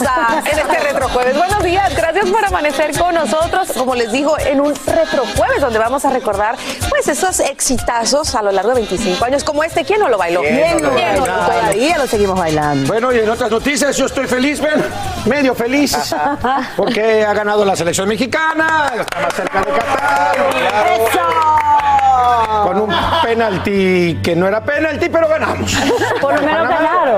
En este retrojueves. Buenos días, gracias por amanecer con nosotros, como les digo, en un retrojueves donde vamos a recordar pues esos exitazos a lo largo de 25 años, como este, ¿quién no lo bailó? ¿Quién no lo ¿Quién bailó? Todavía lo seguimos bailando. Bueno, y en otras noticias, yo estoy feliz, ven, medio feliz, porque ha ganado la selección mexicana, está más cerca de Qatar. Con un penalti que no era penalti, pero ganamos. Por lo menos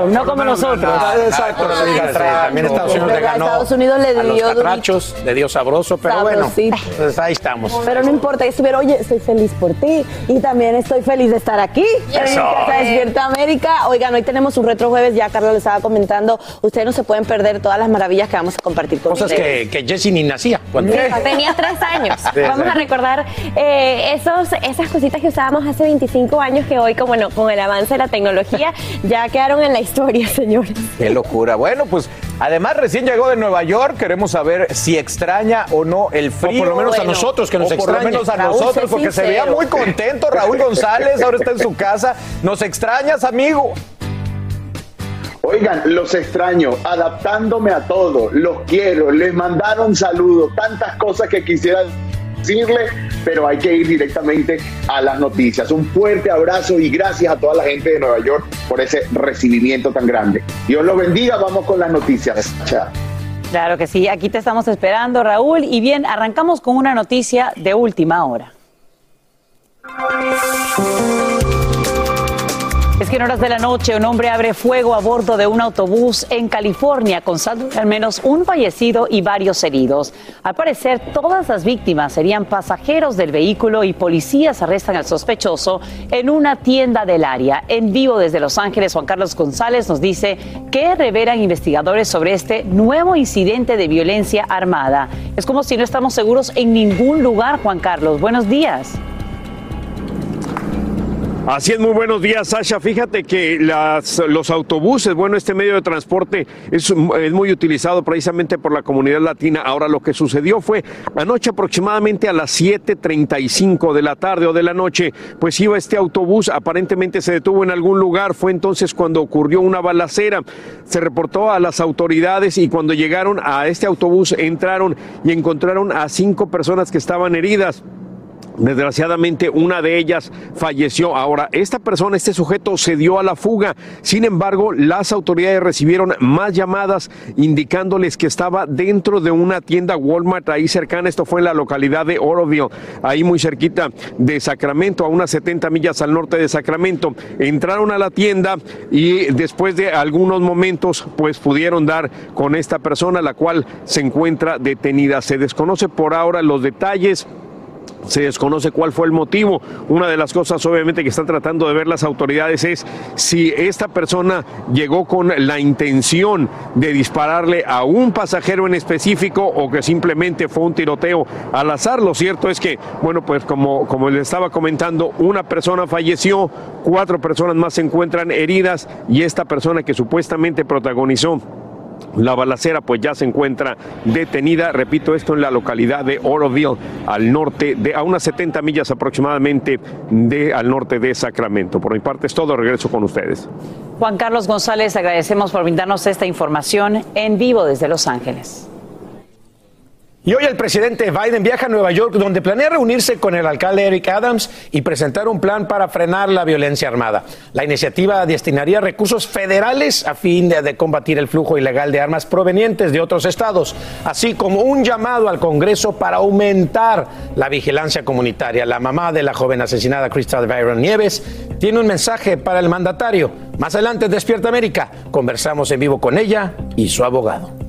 no como nosotros. Exacto, también Estados Unidos le ganó Estados Unidos le a los dio catrachos, le dio sabroso, pero bueno, pues ahí estamos. Pero no importa, yo estuviera, oye, estoy feliz por ti y también estoy feliz de estar aquí. Eso. Despierta América. Oigan, hoy tenemos un retro jueves, ya Carla le estaba comentando, ustedes no se pueden perder todas las maravillas que vamos a compartir con Cosas ustedes. que, que Jessy ni nacía. Cuando... Tenía tres años. Vamos a recordar eh, esos, esas cositas que usábamos hace 25 años que hoy, como no, con el avance de la tecnología, ya quedaron en la historia, señores. Qué locura. Bueno, pues además recién llegó de Nueva York. Queremos saber si extraña o no el frío. O por lo menos a nosotros, que nos o por lo menos a Raúl, nosotros, porque se veía muy contento Raúl González. Ahora está en su casa. ¿Nos extrañas, amigo? Oigan, los extraño, adaptándome a todo, los quiero, les mandaron saludos, tantas cosas que quisiera decirle, pero hay que ir directamente a las noticias. Un fuerte abrazo y gracias a toda la gente de Nueva York por ese recibimiento tan grande. Dios los bendiga, vamos con las noticias. Chao. Claro que sí, aquí te estamos esperando, Raúl. Y bien, arrancamos con una noticia de última hora. Es que en horas de la noche un hombre abre fuego a bordo de un autobús en California de al menos un fallecido y varios heridos. Al parecer, todas las víctimas serían pasajeros del vehículo y policías arrestan al sospechoso en una tienda del área. En vivo desde Los Ángeles, Juan Carlos González nos dice qué revelan investigadores sobre este nuevo incidente de violencia armada. Es como si no estamos seguros en ningún lugar, Juan Carlos. Buenos días. Así es, muy buenos días, Sasha. Fíjate que los autobuses, bueno, este medio de transporte es muy utilizado precisamente por la comunidad latina. Ahora, lo que sucedió fue anoche aproximadamente a las 7.35 de la tarde o de la noche, pues iba este autobús, aparentemente se detuvo en algún lugar, fue entonces cuando ocurrió una balacera. Se reportó a las autoridades y cuando llegaron a este autobús entraron y encontraron a cinco personas que estaban heridas. Desgraciadamente, una de ellas falleció. Ahora, esta persona, este sujeto, se dio a la fuga. Sin embargo, las autoridades recibieron más llamadas indicándoles que estaba dentro de una tienda Walmart ahí cercana. Esto fue en la localidad de Oroville, ahí muy cerquita de Sacramento, a unas 70 millas al norte de Sacramento. Entraron a la tienda y después de algunos momentos, pues pudieron dar con esta persona, la cual se encuentra detenida. Se desconoce por ahora los detalles Se desconoce cuál fue el motivo. Una de las cosas obviamente que están tratando de ver las autoridades es si esta persona llegó con la intención de dispararle a un pasajero en específico o que simplemente fue un tiroteo al azar. Lo cierto es que, bueno, pues como, como les estaba comentando, una persona falleció, cuatro personas más se encuentran heridas y esta persona que supuestamente protagonizó la balacera pues ya se encuentra detenida, repito esto en la localidad de Oroville, al norte de a unas 70 millas aproximadamente de al norte de Sacramento. Por mi parte es todo, regreso con ustedes. Juan Carlos González, agradecemos por brindarnos esta información en vivo desde Los Ángeles. Y hoy el presidente Biden viaja a Nueva York donde planea reunirse con el alcalde Eric Adams y presentar un plan para frenar la violencia armada. La iniciativa destinaría recursos federales a fin de, combatir el flujo ilegal de armas provenientes de otros estados, así como un llamado al Congreso para aumentar la vigilancia comunitaria. La mamá de la joven asesinada Crystal Byron Nieves tiene un mensaje para el mandatario. Más adelante, Despierta América, conversamos en vivo con ella y su abogado.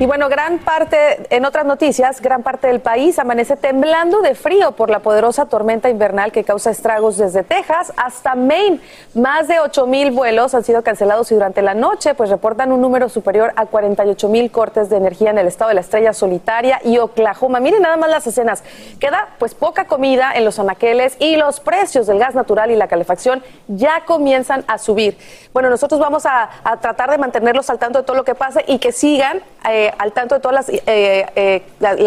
Y bueno, gran parte, en otras noticias, gran parte del país amanece temblando de frío por la poderosa tormenta invernal que causa estragos desde Texas hasta Maine. Más de 8 mil vuelos han sido cancelados y durante la noche pues reportan un número superior a 48 mil cortes de energía en el estado de la Estrella Solitaria y Oklahoma. Miren nada más las escenas. Queda pues poca comida en los anaqueles y los precios del gas natural y la calefacción ya comienzan a subir. Bueno, nosotros vamos a, a tratar de mantenerlos al tanto de todo lo que pase y que sigan. Eh, al tanto de todas las, eh, eh,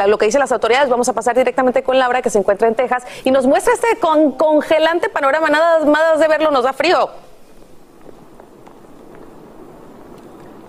lo que dicen las autoridades. Vamos a pasar directamente con Laura, que se encuentra en Texas, y nos muestra este con, congelante panorama. Nada más de verlo nos da frío.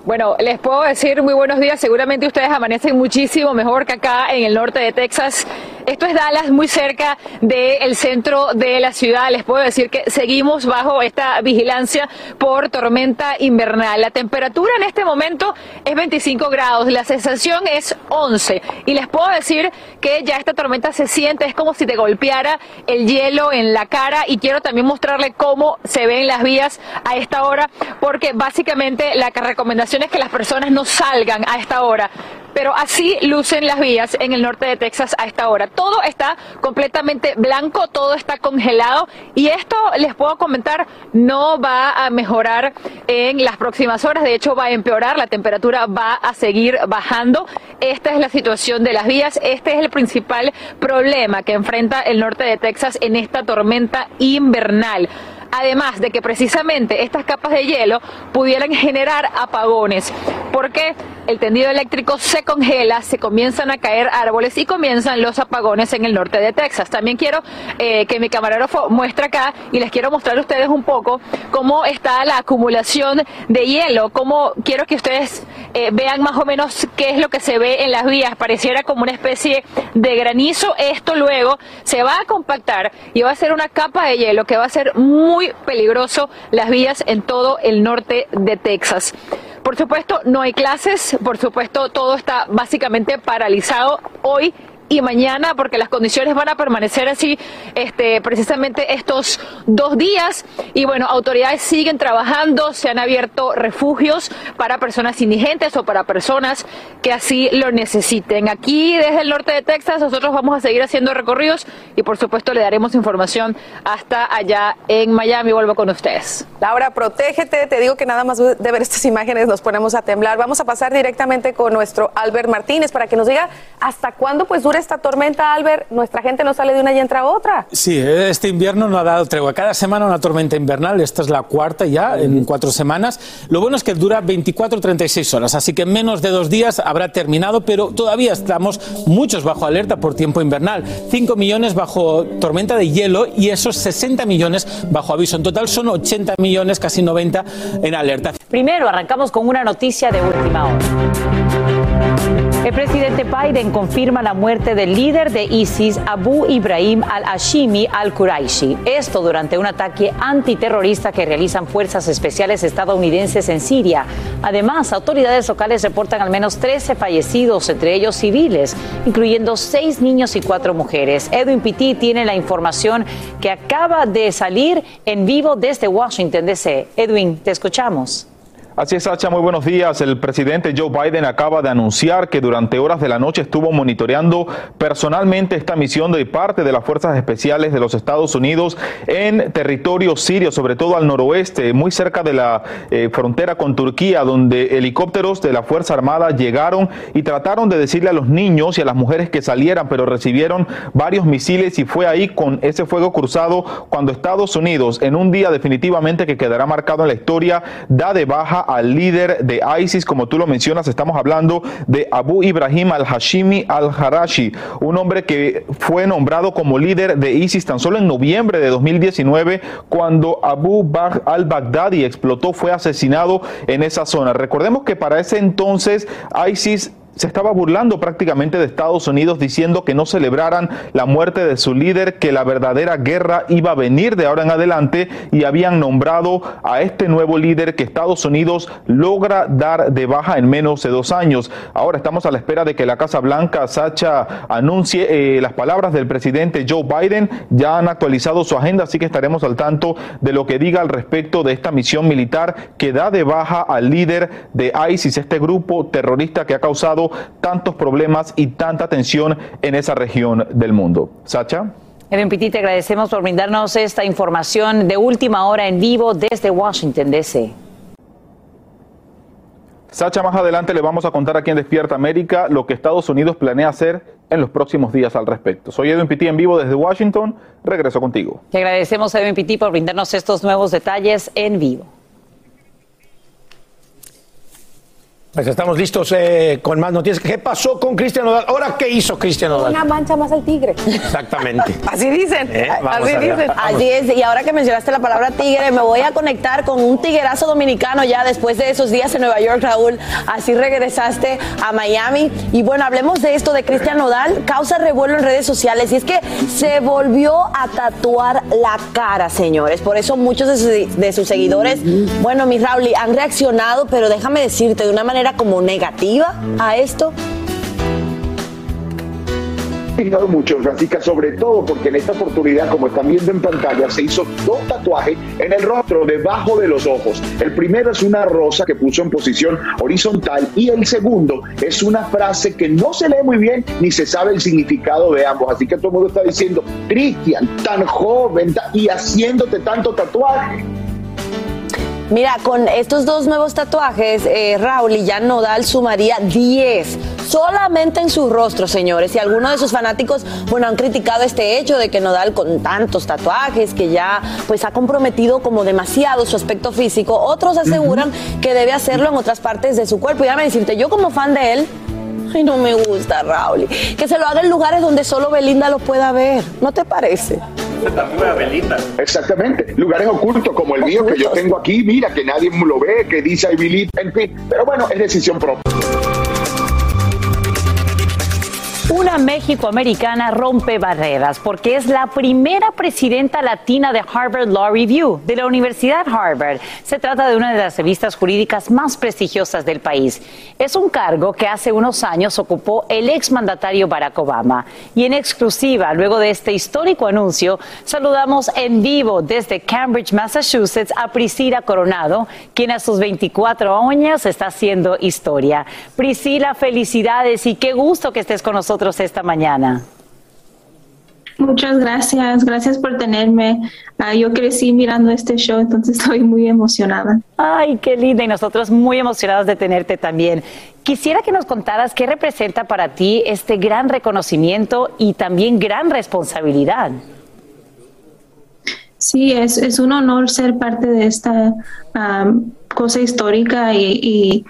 Bueno, les puedo decir muy buenos días. Seguramente ustedes amanecen muchísimo mejor que acá en el norte de Texas. Esto es Dallas, muy cerca del centro de la ciudad. Les puedo decir que seguimos bajo esta vigilancia por tormenta invernal. La temperatura en este momento es 25 grados, la sensación es 11. Y les puedo decir que ya esta tormenta se siente, es como si te golpeara el hielo en la cara. Y quiero también mostrarle cómo se ven las vías a esta hora, porque básicamente la recomendación es que las personas no salgan a esta hora. Pero así lucen las vías en el norte de Texas a esta hora. Todo está completamente blanco, todo está congelado y esto les puedo comentar no va a mejorar en las próximas horas, de hecho va a empeorar, la temperatura va a seguir bajando. Esta es la situación de las vías, este es el principal problema que enfrenta el norte de Texas en esta tormenta invernal además de que precisamente estas capas de hielo pudieran generar apagones, porque el tendido eléctrico se congela, se comienzan a caer árboles y comienzan los apagones en el norte de Texas. También quiero eh, que mi camarógrafo muestre acá y les quiero mostrar a ustedes un poco cómo está la acumulación de hielo, cómo quiero que ustedes eh, vean más o menos qué es lo que se ve en las vías. Pareciera como una especie de granizo. Esto luego se va a compactar y va a ser una capa de hielo que va a ser muy peligroso las vías en todo el norte de Texas. Por supuesto, no hay clases, por supuesto, todo está básicamente paralizado hoy y mañana porque las condiciones van a permanecer así este, precisamente estos dos días y bueno, autoridades siguen trabajando, se han abierto refugios para personas indigentes o para personas que así lo necesiten. Aquí desde el norte de Texas nosotros vamos a seguir haciendo recorridos y por supuesto le daremos información hasta allá en Miami. Vuelvo con ustedes. Laura, protégete, te digo que nada más de ver estas imágenes nos ponemos a temblar. Vamos a pasar directamente con nuestro Albert Martínez para que nos diga hasta cuándo pues dura esta tormenta, Albert, nuestra gente no sale de una y entra a otra. Sí, este invierno no ha dado tregua. Cada semana una tormenta invernal, esta es la cuarta ya en cuatro semanas. Lo bueno es que dura 24 36 horas, así que en menos de dos días habrá terminado, pero todavía estamos muchos bajo alerta por tiempo invernal. 5 millones bajo tormenta de hielo y esos 60 millones bajo aviso. En total son 80 millones, casi 90 en alerta. Primero, arrancamos con una noticia de última hora. El presidente Biden confirma la muerte del líder de ISIS, Abu Ibrahim al-Hashimi al-Quraishi. Esto durante un ataque antiterrorista que realizan fuerzas especiales estadounidenses en Siria. Además, autoridades locales reportan al menos 13 fallecidos, entre ellos civiles, incluyendo seis niños y cuatro mujeres. Edwin Pitti tiene la información que acaba de salir en vivo desde Washington, D.C. Edwin, te escuchamos. Así es, Sacha, muy buenos días. El presidente Joe Biden acaba de anunciar que durante horas de la noche estuvo monitoreando personalmente esta misión de parte de las Fuerzas Especiales de los Estados Unidos en territorio sirio, sobre todo al noroeste, muy cerca de la eh, frontera con Turquía, donde helicópteros de la Fuerza Armada llegaron y trataron de decirle a los niños y a las mujeres que salieran, pero recibieron varios misiles y fue ahí con ese fuego cruzado cuando Estados Unidos, en un día definitivamente que quedará marcado en la historia, da de baja al líder de ISIS, como tú lo mencionas, estamos hablando de Abu Ibrahim al-Hashimi al-Harashi, un hombre que fue nombrado como líder de ISIS tan solo en noviembre de 2019, cuando Abu al-Baghdadi explotó, fue asesinado en esa zona. Recordemos que para ese entonces ISIS se estaba burlando prácticamente de Estados Unidos diciendo que no celebraran la muerte de su líder, que la verdadera guerra iba a venir de ahora en adelante y habían nombrado a este nuevo líder que Estados Unidos logra dar de baja en menos de dos años. Ahora estamos a la espera de que la Casa Blanca, Sacha, anuncie eh, las palabras del presidente Joe Biden. Ya han actualizado su agenda, así que estaremos al tanto de lo que diga al respecto de esta misión militar que da de baja al líder de ISIS, este grupo terrorista que ha causado tantos problemas y tanta tensión en esa región del mundo. Sacha. Edwin Pitti, te agradecemos por brindarnos esta información de última hora en vivo desde Washington, D.C. Sacha, más adelante le vamos a contar aquí en Despierta América lo que Estados Unidos planea hacer en los próximos días al respecto. Soy Edwin Pitti en vivo desde Washington. Regreso contigo. Te agradecemos, Edwin Pitti, por brindarnos estos nuevos detalles en vivo. Pues estamos listos eh, con más noticias. ¿Qué pasó con Cristian Nodal? ¿Ahora qué hizo Cristian Nodal? Una mancha más al tigre. Exactamente. Así dicen. Eh, así dicen. Así es. Y ahora que mencionaste la palabra tigre, me voy a conectar con un tiguerazo dominicano ya después de esos días en Nueva York, Raúl. Así regresaste a Miami. Y bueno, hablemos de esto de Cristian Nodal. Causa revuelo en redes sociales. Y es que se volvió a tatuar la cara, señores. Por eso muchos de sus, de sus seguidores, bueno, mi Raúl, han reaccionado, pero déjame decirte de una manera como negativa a esto? mucho, Francisca, sobre todo porque en esta oportunidad, como están viendo en pantalla, se hizo dos tatuajes en el rostro, debajo de los ojos. El primero es una rosa que puso en posición horizontal y el segundo es una frase que no se lee muy bien ni se sabe el significado de ambos. Así que todo el mundo está diciendo, Cristian, tan joven y haciéndote tanto tatuaje. Mira, con estos dos nuevos tatuajes, eh, Raúl y Jan Nodal sumaría 10 solamente en su rostro, señores. Y algunos de sus fanáticos, bueno, han criticado este hecho de que Nodal con tantos tatuajes, que ya pues ha comprometido como demasiado su aspecto físico, otros aseguran que debe hacerlo en otras partes de su cuerpo. Y me decirte, yo como fan de él, ay, no me gusta, Raúl. Que se lo haga en lugares donde solo Belinda lo pueda ver. ¿No te parece? Exactamente, lugares ocultos como el mío que yo tengo aquí, mira, que nadie lo ve, que dice I believe, en fin, pero bueno, es decisión propia. Una México-americana rompe barreras porque es la primera presidenta latina de Harvard Law Review, de la Universidad Harvard. Se trata de una de las revistas jurídicas más prestigiosas del país. Es un cargo que hace unos años ocupó el exmandatario Barack Obama. Y en exclusiva, luego de este histórico anuncio, saludamos en vivo desde Cambridge, Massachusetts, a Priscila Coronado, quien a sus 24 años está haciendo historia. Priscila, felicidades y qué gusto que estés con nosotros esta mañana. Muchas gracias, gracias por tenerme. Ah, yo crecí mirando este show, entonces estoy muy emocionada. Ay, qué linda y nosotros muy emocionados de tenerte también. Quisiera que nos contaras qué representa para ti este gran reconocimiento y también gran responsabilidad. Sí, es, es un honor ser parte de esta ah, cosa histórica y y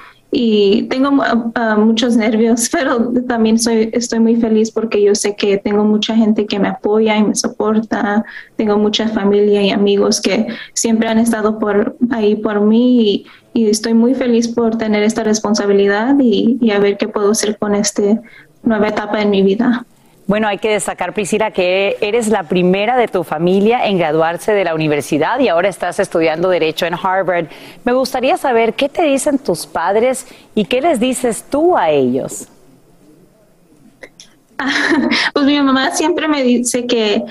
tengo uh, muchos nervios, pero también soy, estoy muy feliz porque yo sé que tengo mucha gente que me apoya y me soporta, tengo mucha familia y amigos que siempre han estado por ahí por mí y, estoy muy feliz por tener esta responsabilidad y, y a ver qué puedo hacer con esta nueva etapa en mi vida. Bueno, hay que destacar, Priscila, que eres la primera de tu familia en graduarse de la universidad y ahora estás estudiando Derecho en Harvard. Me gustaría saber qué te dicen tus padres y qué les dices tú a ellos. Pues mi mamá siempre me dice que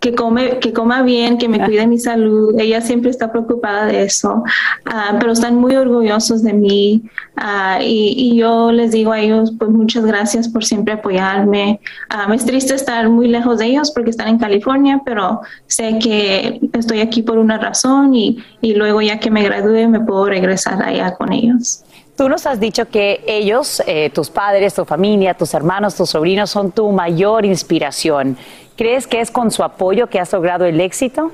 que come, que coma bien, que me cuide mi salud. Ella siempre está preocupada de eso, ah, pero están muy orgullosos de mí ah, y, yo les digo a ellos, pues muchas gracias por siempre apoyarme. me es triste estar muy lejos de ellos porque están en California, pero sé que estoy aquí por una razón y, y luego ya que me gradúe me puedo regresar allá con ellos. Tú nos has dicho que ellos, eh, tus padres, tu familia, tus hermanos, tus sobrinos, son tu mayor inspiración. ¿Crees que es con su apoyo que has logrado el éxito?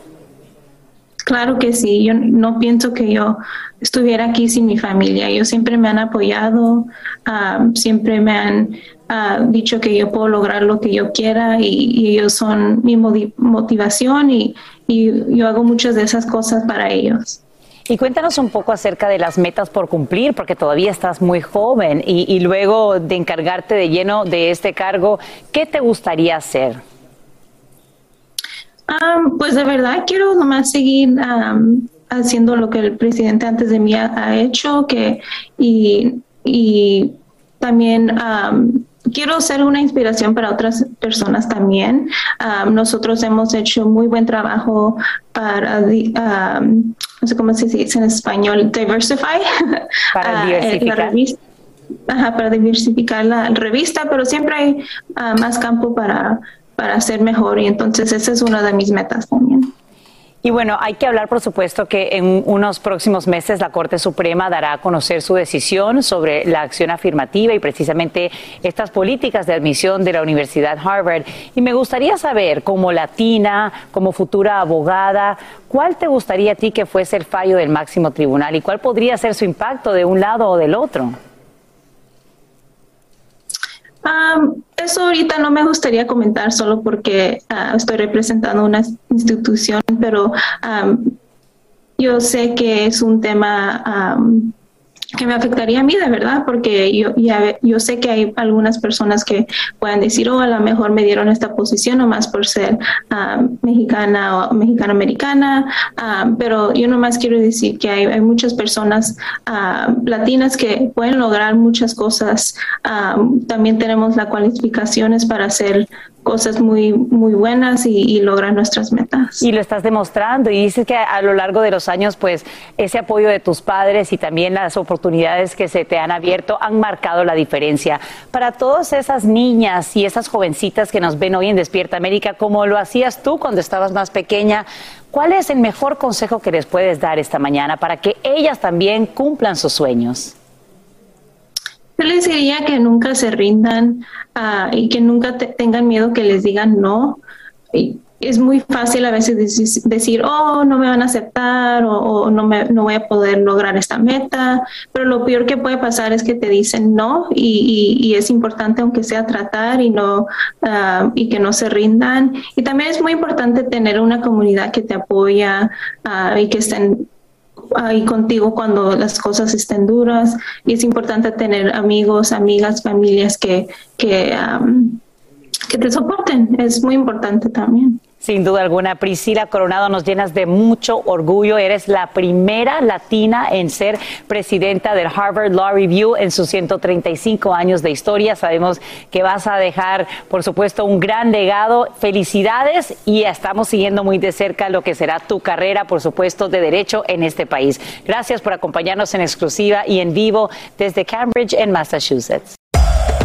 Claro que sí, yo no pienso que yo estuviera aquí sin mi familia. Ellos siempre me han apoyado, ah, siempre me han ah, dicho que yo puedo lograr lo que yo quiera y, ellos son mi motivación y yo hago muchas de esas cosas para ellos. Y cuéntanos un poco acerca de las metas por cumplir, porque todavía estás muy joven y, luego de encargarte de lleno de este cargo, ¿qué te gustaría hacer? pues de verdad quiero nomás seguir haciendo lo que el presidente antes de mí ha, hecho que, y, y también quiero ser una inspiración para otras personas también. nosotros hemos hecho muy buen trabajo para, no sé cómo se dice en español, diversify. Para ah, eh, diversificar. La para diversificar la revista, pero siempre hay ah, más campo para, para ser mejor y entonces esa es una de mis metas también. Y bueno, hay que hablar, por supuesto, que en unos próximos meses la Corte Suprema dará a conocer su decisión sobre la acción afirmativa y precisamente estas políticas de admisión de la Universidad Harvard. Y me gustaría saber, como latina, como futura abogada, ¿cuál te gustaría a ti que fuese el fallo del máximo tribunal y cuál podría ser su impacto de un lado o del otro? Eso ahorita no me gustaría comentar solo porque ah, estoy representando una institución, pero yo sé que es un tema que me afectaría a mí de verdad, porque yo, ya, yo sé que hay algunas personas que puedan decir, oh, a lo mejor me dieron esta posición nomás por ser mexicana o mexicana-americana, pero yo nomás quiero decir que hay, hay muchas personas latinas que pueden lograr muchas cosas. también tenemos las cualificaciones para ser cosas muy, muy buenas y, y, lograr nuestras metas. Y lo estás demostrando y dices que a lo largo de los años, pues ese apoyo de tus padres y también las oportunidades que se te han abierto han marcado la diferencia. Para todas esas niñas y esas jovencitas que nos ven hoy en Despierta América, como lo hacías tú cuando estabas más pequeña, ¿cuál es el mejor consejo que les puedes dar esta mañana para que ellas también cumplan sus sueños? Yo les diría que nunca se rindan ah, y que nunca tengan miedo que les digan no. Es muy fácil a veces decir, oh, no me van a aceptar o, no, me, no voy a poder lograr esta meta, pero lo peor que puede pasar es que te dicen no y, es importante aunque sea tratar y, no, ah, y que no se rindan. Y también es muy importante tener una comunidad que te apoya ah, y que estén ahí contigo cuando las cosas estén duras y es importante tener amigos, amigas, familias que, que, que te soporten. Es muy importante también. Sin duda alguna, Priscila Coronado, nos llenas de mucho orgullo. Eres la primera latina en ser presidenta del Harvard Law Review en sus 135 años de historia. Sabemos que vas a dejar, por supuesto, un gran legado. Felicidades y estamos siguiendo muy de cerca lo que será tu carrera, por supuesto, de derecho en este país. Gracias por acompañarnos en exclusiva y en vivo desde Cambridge, en Massachusetts.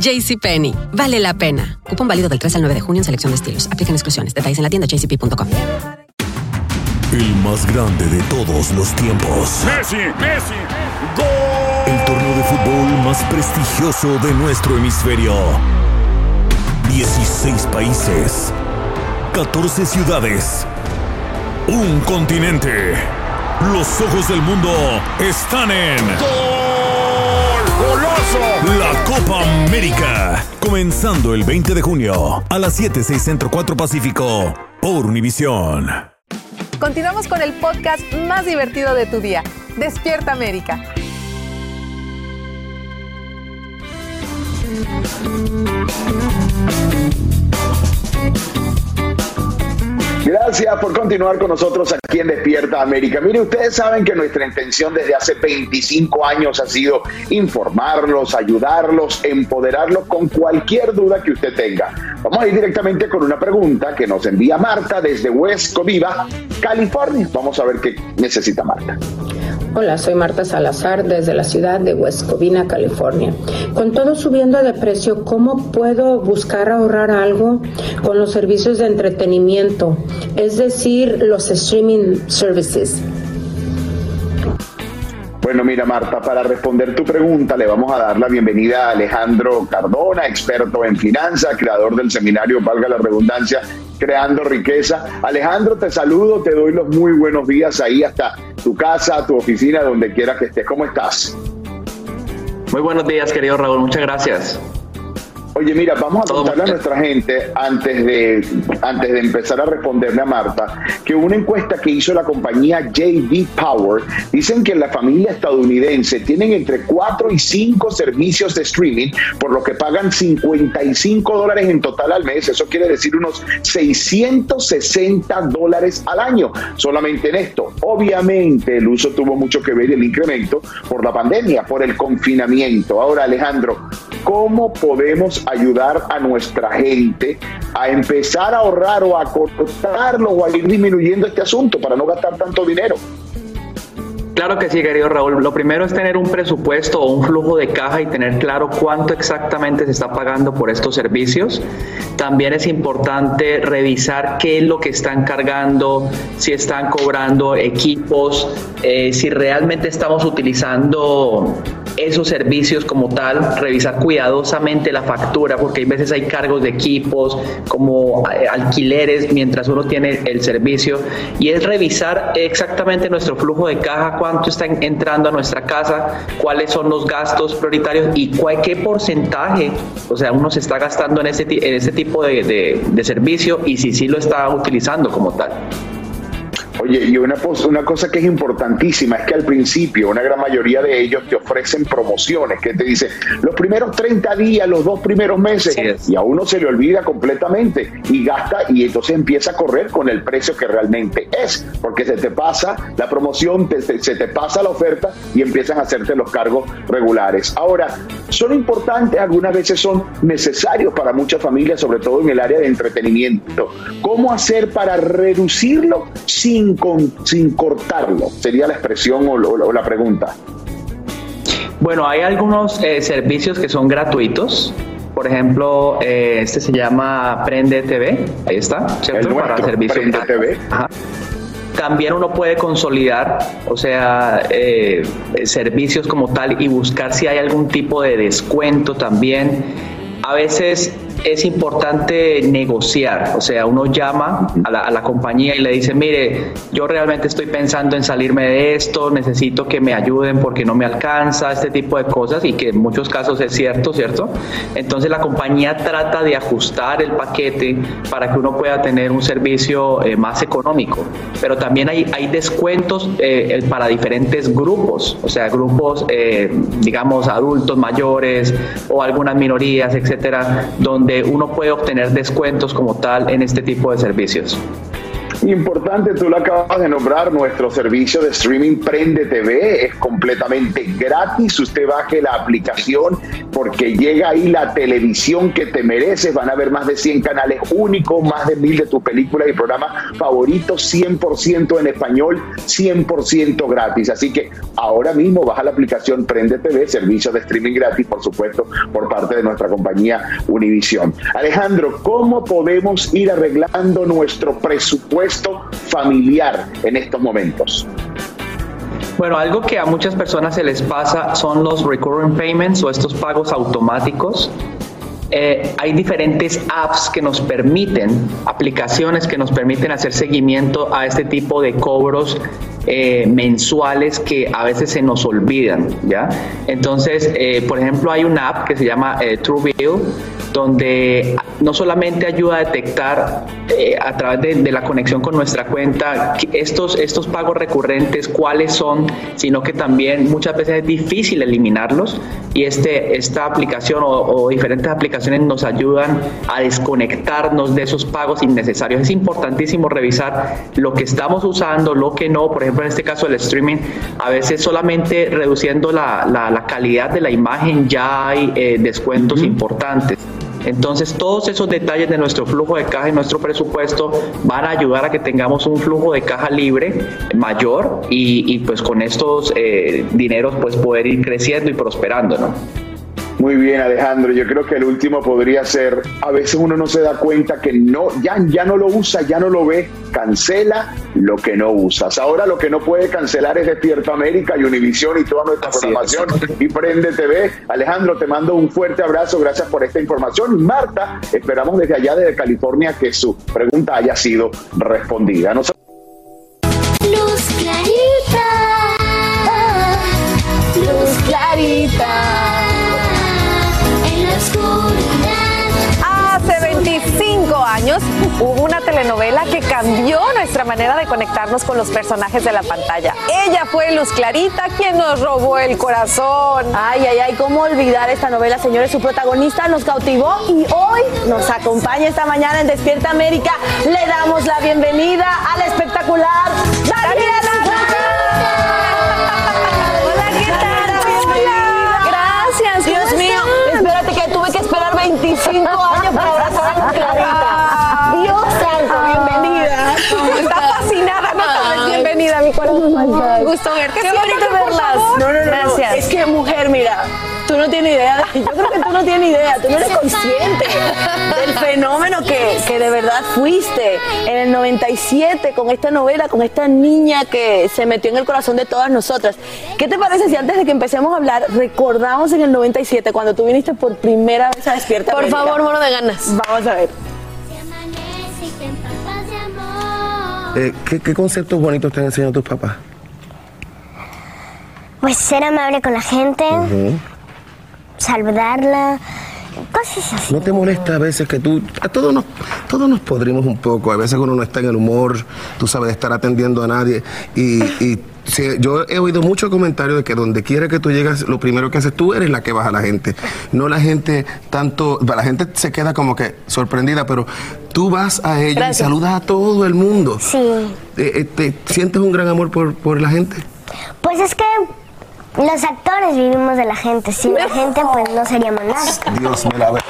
JCPenney, vale la pena. Cupón válido del 3 al 9 de junio en selección de estilos. Aplican exclusiones. Detalles en la tienda jcp.com. El más grande de todos los tiempos. Messi, Messi, gol El torneo de fútbol más prestigioso de nuestro hemisferio. 16 países. 14 ciudades. Un continente. Los ojos del mundo están en. ¡Gol! La Copa América. Comenzando el 20 de junio a las 7, 6 Centro 4 Pacífico por Univisión. Continuamos con el podcast más divertido de tu día. Despierta América. Gracias por continuar con nosotros aquí en Despierta América. Mire, ustedes saben que nuestra intención desde hace 25 años ha sido informarlos, ayudarlos, empoderarlos con cualquier duda que usted tenga. Vamos a ir directamente con una pregunta que nos envía Marta desde West Covina, California. Vamos a ver qué necesita Marta. Hola, soy Marta Salazar desde la ciudad de West Covina, California. Con todo subiendo de precio, ¿cómo puedo buscar ahorrar algo con los servicios de entretenimiento? Es decir, los streaming services. Bueno, mira Marta, para responder tu pregunta le vamos a dar la bienvenida a Alejandro Cardona, experto en finanzas, creador del seminario, valga la redundancia, Creando Riqueza. Alejandro, te saludo, te doy los muy buenos días ahí hasta tu casa, tu oficina, donde quiera que estés. ¿Cómo estás? Muy buenos días, querido Raúl, muchas gracias. Oye, mira, vamos a contarle a nuestra gente, antes de, antes de empezar a responderle a Marta, que una encuesta que hizo la compañía JD Power dicen que la familia estadounidense tienen entre 4 y 5 servicios de streaming, por lo que pagan 55 dólares en total al mes. Eso quiere decir unos 660 dólares al año solamente en esto. Obviamente el uso tuvo mucho que ver el incremento por la pandemia, por el confinamiento. Ahora, Alejandro, ¿cómo podemos ayudar a nuestra gente a empezar a ahorrar o a cortarlo o a ir disminuyendo este asunto para no gastar tanto dinero. Claro que sí, querido Raúl. Lo primero es tener un presupuesto o un flujo de caja y tener claro cuánto exactamente se está pagando por estos servicios. También es importante revisar qué es lo que están cargando, si están cobrando equipos, eh, si realmente estamos utilizando esos servicios como tal, revisar cuidadosamente la factura, porque hay veces hay cargos de equipos como eh, alquileres mientras uno tiene el servicio, y es revisar exactamente nuestro flujo de caja, cuánto está entrando a nuestra casa, cuáles son los gastos prioritarios y cuál, qué porcentaje, o sea, uno se está gastando en ese, en ese tipo de, de servicio y si sí lo está utilizando como tal. Oye, y una, una cosa que es importantísima es que al principio una gran mayoría de ellos te ofrecen promociones, que te dicen los primeros 30 días, los dos primeros meses, y a uno se le olvida completamente y gasta y entonces empieza a correr con el precio que realmente es, porque se te pasa la promoción, se te pasa la oferta y empiezan a hacerte los cargos regulares. Ahora, son importantes, algunas veces son necesarios para muchas familias, sobre todo en el área de entretenimiento. ¿Cómo hacer para reducirlo sin sin, cortarlo? Sería la expresión o, la pregunta. Bueno, hay algunos eh, servicios que son gratuitos. Por ejemplo, eh, este se llama Prende TV. Ahí está, ¿cierto? Para servicio Prende TV. También uno puede consolidar, o sea, eh, servicios como tal y buscar si hay algún tipo de descuento también. A veces es importante negociar, o sea, uno llama a la, compañía y le dice, mire, yo realmente estoy pensando en salirme de esto, necesito que me ayuden porque no me alcanza, este tipo de cosas y que en muchos casos es cierto, ¿cierto? Entonces la compañía trata de ajustar el paquete para que uno pueda tener un servicio eh, más económico, pero también hay, hay descuentos eh, para diferentes grupos, o sea, grupos, eh, digamos, adultos mayores o algunas minorías, etcétera, donde uno puede obtener descuentos como tal en este tipo de servicios. Importante, tú lo acabas de nombrar, nuestro servicio de streaming Prende TV es completamente gratis. Usted baje la aplicación porque llega ahí la televisión que te mereces. Van a haber más de 100 canales únicos, más de mil de tus películas y programas favoritos, 100% en español, 100% gratis. Así que ahora mismo baja la aplicación Prende TV, servicio de streaming gratis, por supuesto, por parte de nuestra compañía Univision. Alejandro, ¿cómo podemos ir arreglando nuestro presupuesto? Familiar en estos momentos? Bueno, algo que a muchas personas se les pasa son los recurring payments o estos pagos automáticos. Eh, hay diferentes apps que nos permiten, aplicaciones que nos permiten hacer seguimiento a este tipo de cobros eh, mensuales que a veces se nos olvidan, ¿ya? Entonces, eh, por ejemplo, hay una app que se llama TrueBill, donde no solamente ayuda a detectar a través de, la conexión con nuestra cuenta estos, estos pagos recurrentes, cuáles son, sino que también muchas veces es difícil eliminarlos y este, esta aplicación o diferentes aplicaciones nos ayudan a desconectarnos de esos pagos innecesarios. Es importantísimo revisar lo que estamos usando, lo que no. Por ejemplo, en este caso el streaming, a veces solamente reduciendo la, la, calidad de la imagen ya hay eh, descuentos importantes. Entonces, todos esos detalles de nuestro flujo de caja y nuestro presupuesto van a ayudar a que tengamos un flujo de caja libre mayor y, y pues con estos eh, dineros pues poder ir creciendo y prosperando, ¿no? Muy bien, Alejandro. Yo creo que el último podría ser, a veces uno no se da cuenta que no, ya, ya no lo usa, ya no lo ve, cancela lo que no usas. Ahora lo que no puede cancelar es Despierta América y Univisión y toda nuestra programación y Prende TV. Alejandro, te mando un fuerte abrazo, gracias por esta información. Marta, esperamos desde allá, desde California, que su pregunta haya sido respondida. Hubo una telenovela que cambió nuestra manera de conectarnos con los personajes de la pantalla. Ella fue Luz Clarita quien nos robó el corazón. Ay, ay, ay, ¿cómo olvidar esta novela, señores? Su protagonista nos cautivó y hoy nos acompaña esta mañana en Despierta América. Le damos la bienvenida al espectacular Daniela. Gusto verte. Qué bonito verlas. No, no, no, Gracias. Es que mujer, mira, tú no tienes idea. de- yo creo que tú no tienes idea. Tú no eres consciente del fenómeno que, que de verdad fuiste en el 97 con esta novela, con esta niña que se metió en el corazón de todas nosotras. ¿Qué te parece si antes de que empecemos a hablar recordamos en el 97 cuando tú viniste por primera vez a Despierta Por América? favor, mono de ganas. Vamos a ver. Eh, ¿qué, qué conceptos bonitos te han enseñado tus papás? Pues ser amable con la gente, Ujú. saludarla, cosas así. ¿No te molesta a veces que tú... A todos nos, todos nos podrimos un poco, a veces uno no está en el humor, tú sabes, de estar atendiendo a nadie. Y, y sí, yo he oído muchos comentarios de que donde quiera que tú llegas, lo primero que haces tú eres la que baja a la gente. No la gente tanto... La gente se queda como que sorprendida, pero tú vas a ella Gracias. y saludas a todo el mundo. Sí. Eh, eh, ¿te ¿Sientes un gran amor por, por la gente? Pues es que los actores vivimos de la gente. Sin la gente, pues no seríamos nada. Dios me la ve.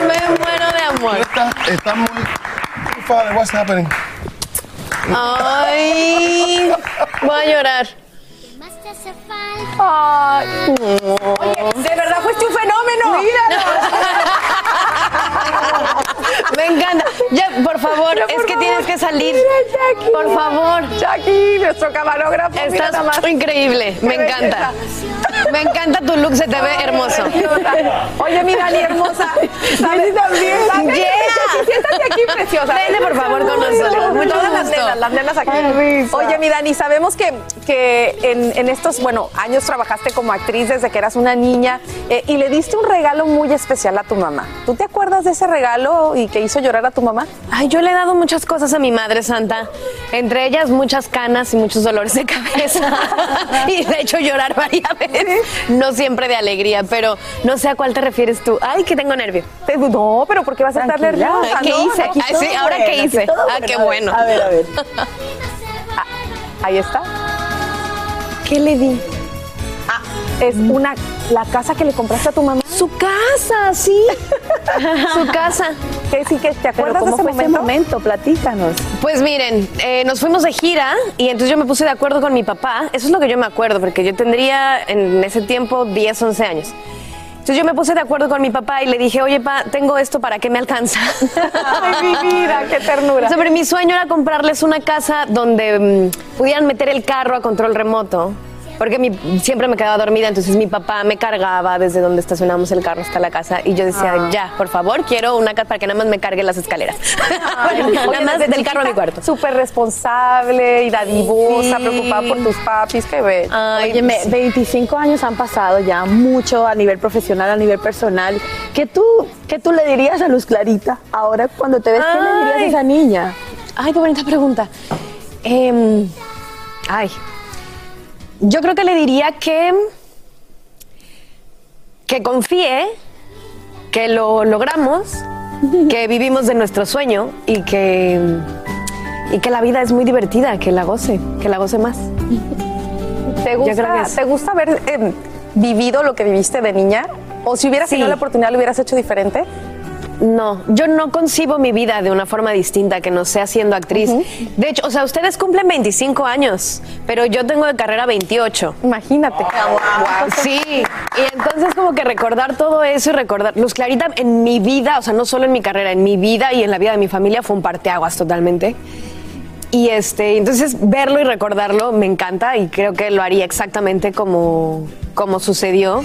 Me muero de amor. Está, está muy... Father, what's happening? Ay, voy a llorar. Ay. Oye, de verdad fuiste un fenómeno. Me encanta. Ya, por favor, por es que favor. tienes que salir. Mira, Jackie. Por favor. Jackie, nuestro camarógrafo. Estás nada más. increíble. Me encanta. Me encanta tu look, se te ve hermoso. Oye, mi Dani hermosa. ¿Sabes? también. Yeah. Siéntate aquí, preciosa. Vente, por favor, con nosotros. Mucho Todas las nenas, las nenas aquí. Oye, mi Dani, sabemos que, que en, en estos, bueno, años trabajaste como actriz desde que eras una niña eh, y le diste un regalo muy especial a tu mamá. ¿Tú te acuerdas de ese regalo y que hizo llorar a tu mamá? Ay, yo le he dado muchas cosas a mi madre santa, entre ellas muchas canas y muchos dolores de cabeza. y de hecho llorar varias veces, no siempre de alegría, pero no sé a cuál te refieres tú. Ay, que tengo nervio. No, pero ¿por qué vas a estar nerviosa? ¿Qué no? hice? Aquí sí, ahora bueno, qué hice. Ah, qué bueno. A ver, a ver. Ah, ahí está. ¿Qué le di? Es una la casa que le compraste a tu mamá. Su casa, sí. Su casa. ¿Qué, sí, que ¿Te acuerdas ¿cómo de ese fue ese momento? Platícanos. Pues miren, eh, nos fuimos de gira y entonces yo me puse de acuerdo con mi papá. Eso es lo que yo me acuerdo, porque yo tendría en ese tiempo 10, 11 años. Entonces yo me puse de acuerdo con mi papá y le dije, oye, pa, tengo esto, ¿para qué me alcanza? Ay, mi vida, qué ternura. Sobre mi sueño era comprarles una casa donde mm, pudieran meter el carro a control remoto. Porque mi- siempre me quedaba dormida, entonces mi papá me cargaba desde donde estacionamos el carro hasta la casa y yo decía, Ah. ya, por favor, quiero una casa para que nada más me cargue las escaleras. Oye, nada más desde del carro a mi cuarto. Súper responsable y dadivosa, Sí. preocupada por tus papis, qué bello. Óyeme, 25 años han pasado ya, mucho a nivel profesional, a nivel personal. ¿Qué tú, qué tú le dirías a Luz Clarita ahora cuando te ves? ¿Qué le dirías a Ay. esa niña? Ay, qué bonita pregunta. Em, ay, yo creo que le diría que que confíe, que lo logramos, que vivimos de nuestro sueño y que y que la vida es muy divertida, que la goce, que la goce más. ¿Te gusta, ¿te gusta haber em, vivido lo que viviste de niña? ¿O si hubieras Sí. tenido la oportunidad, lo hubieras hecho diferente? No, yo no concibo mi vida de una forma distinta que no sea siendo actriz. De hecho, o sea, ustedes cumplen 25 años, pero yo tengo de carrera 28. Imagínate. Sí, y entonces como que recordar todo eso y recordar, Luz Clarita en mi vida, o sea, no solo en mi carrera, en mi vida y en la vida de mi familia fue un parteaguas totalmente. Y este, entonces verlo y recordarlo me encanta y creo que lo haría exactamente como, como sucedió.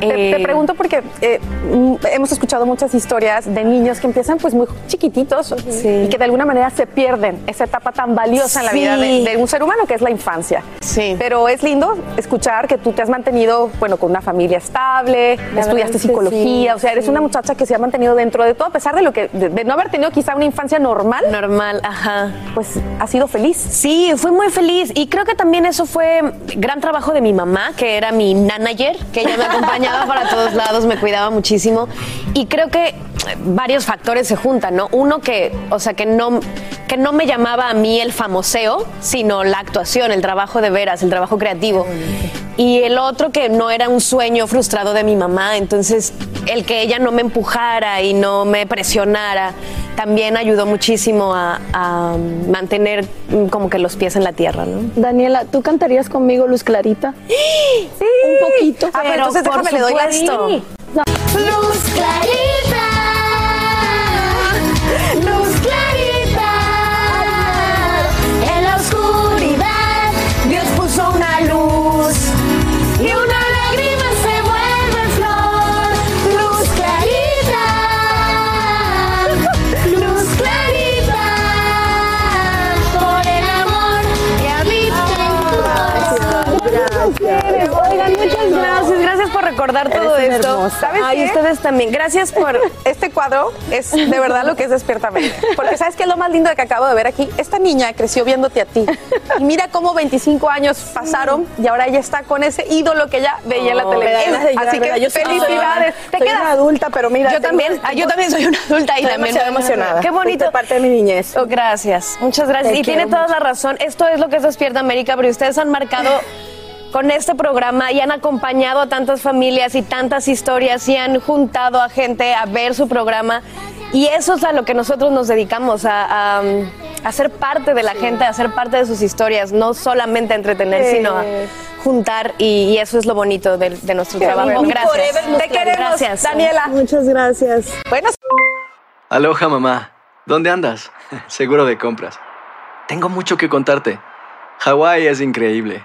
Te, te Eh, pregunto porque eh, mm, hemos escuchado muchas historias de niños que empiezan pues muy chiquititos y que de alguna manera se pierden esa etapa tan valiosa en la Sí. vida de, de un ser humano que es la infancia. Sí. Pero es lindo escuchar que tú te has mantenido, bueno, con una familia estable, La estudiaste psicología, sí, o sea, eres sí. una muchacha que se ha mantenido dentro de todo, a pesar de lo que, de, de no haber tenido quizá una infancia normal. Normal, ajá. Pues ha sido feliz. Sí, fui muy feliz y creo que también eso fue gran trabajo de mi mamá, que era mi manager, que ella me acompañaba para todos lados, me cuidaba muchísimo. Y creo que varios factores se juntan, ¿no? Uno que, o sea, que no que no me llamaba a mí el famoseo, sino la actuación, el trabajo de veras, el trabajo creativo. Y el otro que no era un sueño frustrado de mi mamá, entonces el que ella no me empujara y no me presionara también ayudó muchísimo a, a mantener como que los pies en la tierra, ¿no? Daniela, ¿tú cantarías conmigo Luz Clarita? Sí. Un poquito. Ah, pero Pero entonces por déjame le doy. Sí. Luz clarita, recordar Eres todo una esto. ¿Sabes Ay, qué? ustedes también. Gracias por. Este cuadro es de verdad lo que es Despiertamente. Porque ¿sabes qué es lo más lindo que acabo de ver aquí? Esta niña creció viéndote a ti. Y mira cómo 25 años pasaron y ahora ella está con ese ídolo que ella veía en la Oh, televisión. Así que Yo felicidades. Soy, soy una adulta, pero mira. Yo también, ah, yo también soy una adulta y también. emocionada. Qué bonito. Parte de mi niñez. Oh, gracias, muchas gracias. Te y tiene toda la razón. Esto es lo que es Despierta América, pero ustedes han marcado con este programa y han acompañado a tantas familias y tantas historias y han juntado a gente a ver su programa. Y eso es a lo que nosotros nos dedicamos, a, a, a ser parte de la gente, a ser parte de sus historias, no solamente a entretener, Sí. sino a juntar. Y, y eso es lo bonito de, de nuestro Qué trabajo. bueno. Gracias. Te queremos, Gracias. Daniela. Muchas gracias. Bueno, Aloha mamá, ¿dónde andas? Seguro de compras. Tengo mucho que contarte. Hawái es increíble.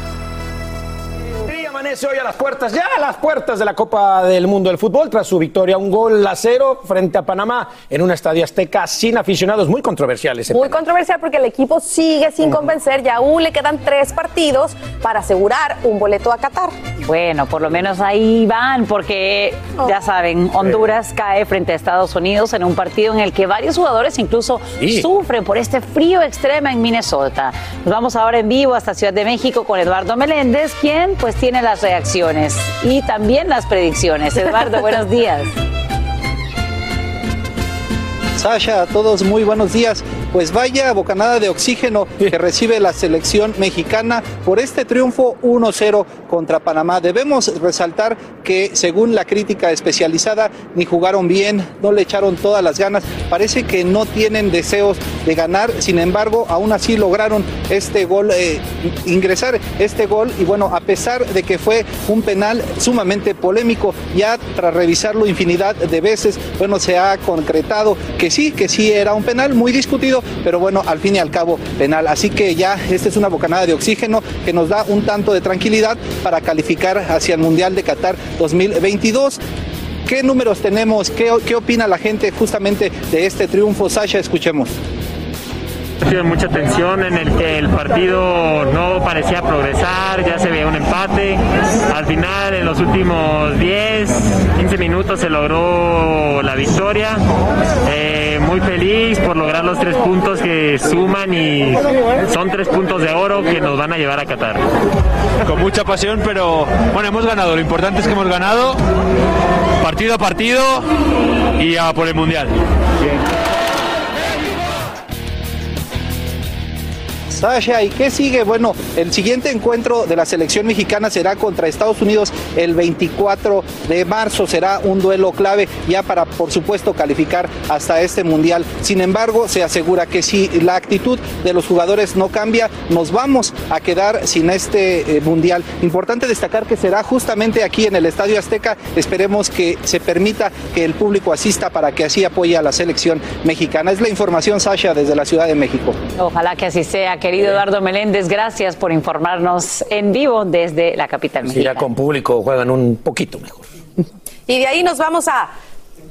Amanece hoy a las puertas, ya a las puertas de la Copa del Mundo del Fútbol, tras su victoria un gol a cero frente a Panamá en una estadio azteca sin aficionados, muy controversial ese Muy controversial porque el equipo sigue sin convencer y aún le quedan tres partidos para asegurar un boleto a Qatar. Bueno, por lo menos ahí van, porque ya saben, Honduras cae frente a Estados Unidos en un partido en el que varios jugadores incluso Sí. sufren por este frío extremo en Minnesota. Nos vamos ahora en vivo hasta Ciudad de México con Eduardo Meléndez, quien pues tiene las reacciones y también las predicciones. Eduardo, buenos días. Sasha, a todos muy buenos días. Pues vaya bocanada de oxígeno que recibe la selección mexicana por este triunfo 1-0 contra Panamá. Debemos resaltar que según la crítica especializada ni jugaron bien, no le echaron todas las ganas, parece que no tienen deseos de ganar, sin embargo aún así lograron este gol, eh, ingresar este gol. Y bueno, a pesar de que fue un penal sumamente polémico, ya tras revisarlo infinidad de veces, bueno, se ha concretado que sí, que sí era un penal muy discutido, pero bueno, al fin y al cabo penal. Así que ya esta es una bocanada de oxígeno que nos da un tanto de tranquilidad para calificar hacia el Mundial de Qatar 2022. ¿Qué números tenemos? ¿Qué, opina la gente justamente de este triunfo? Sasha, escuchemos. Mucha tensión en el que el partido no parecía progresar, ya se veía un empate. Al final, en los últimos 10, 15 minutos se logró la victoria. Eh, muy feliz por lograr los tres puntos que suman y son tres puntos de oro que nos van a llevar a Qatar. con mucha pasión, pero bueno, hemos ganado. Lo importante es que hemos ganado partido a partido y a por el Mundial. Sasha, ¿y qué sigue? Bueno, el siguiente encuentro de la selección mexicana será contra Estados Unidos el 24 de marzo. Será un duelo clave ya para, por supuesto, calificar hasta este mundial. Sin embargo, se asegura que si la actitud de los jugadores no cambia, nos vamos a quedar sin este eh, mundial. Importante destacar que será justamente aquí en el Estadio Azteca. Esperemos que se permita que el público asista para que así apoye a la selección mexicana. Es la información, Sasha, desde la Ciudad de México. Ojalá que así sea, querido Eduardo Meléndez. Gracias por informarnos en vivo desde la capital Sí, ya mexicana. con público juegan un poquito mejor. Y de ahí nos vamos a.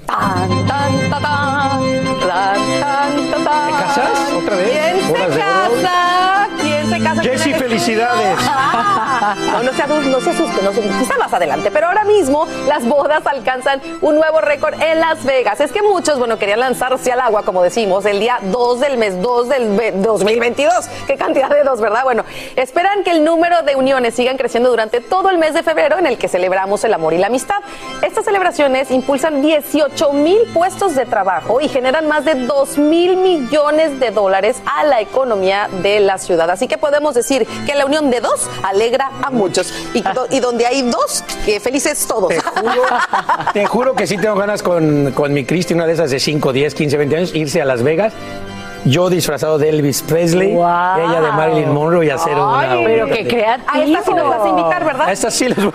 Tan, tan, ta, tan, tan, tan, ta, tan. ¿Te casas otra vez? ¿Quién se ¿Bodas de casa? ¿Quién se casa? Jessy, ¿Quién es felicidades. Ah, no, no se, no se asuste, no se, quizá más adelante. Pero ahora mismo las bodas alcanzan un nuevo récord en Las Vegas. Es que muchos, bueno, querían lanzarse al agua, como decimos, el día 2 del mes 2 del ve- 2022. Qué cantidad de dos, ¿verdad? Bueno, esperan que el número de uniones sigan creciendo durante todo el mes de febrero en el que celebramos el amor y la amistad. Estas celebraciones impulsan 18 mil puestos de trabajo y generan más de 2 mil millones de dólares a la economía de la ciudad. Así que podemos decir que la unión de dos alegra a muchos. Y, do- y donde hay dos, que felices todos. Te juro, te juro que sí tengo ganas con, con mi Cristi, una de esas de 5, 10, 15, 20 años, irse a Las Vegas. Yo disfrazado de Elvis Presley, ella de Marilyn Monroe y hacer una. Ay, pero qué creativo. A esta sí nos vas a invitar, ¿verdad? A esta sí los voy,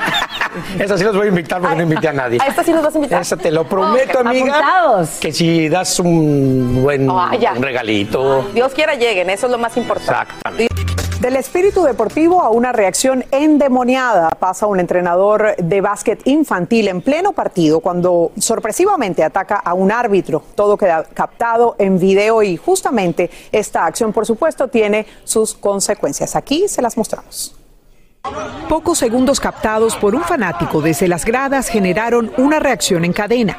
a esta sí los voy a invitar porque no invité a nadie. A esta sí nos vas a invitar. Esa te lo prometo, amiga. apuntados. Que si das un buen Ah, un regalito. Dios quiera lleguen, eso es lo más importante. Del espíritu deportivo a una reacción endemoniada pasa un entrenador de básquet infantil en pleno partido cuando sorpresivamente ataca a un árbitro. Todo queda captado en video y justamente esta acción, por supuesto, tiene sus consecuencias. Aquí se las mostramos. Pocos segundos captados por un fanático desde las gradas generaron una reacción en cadena.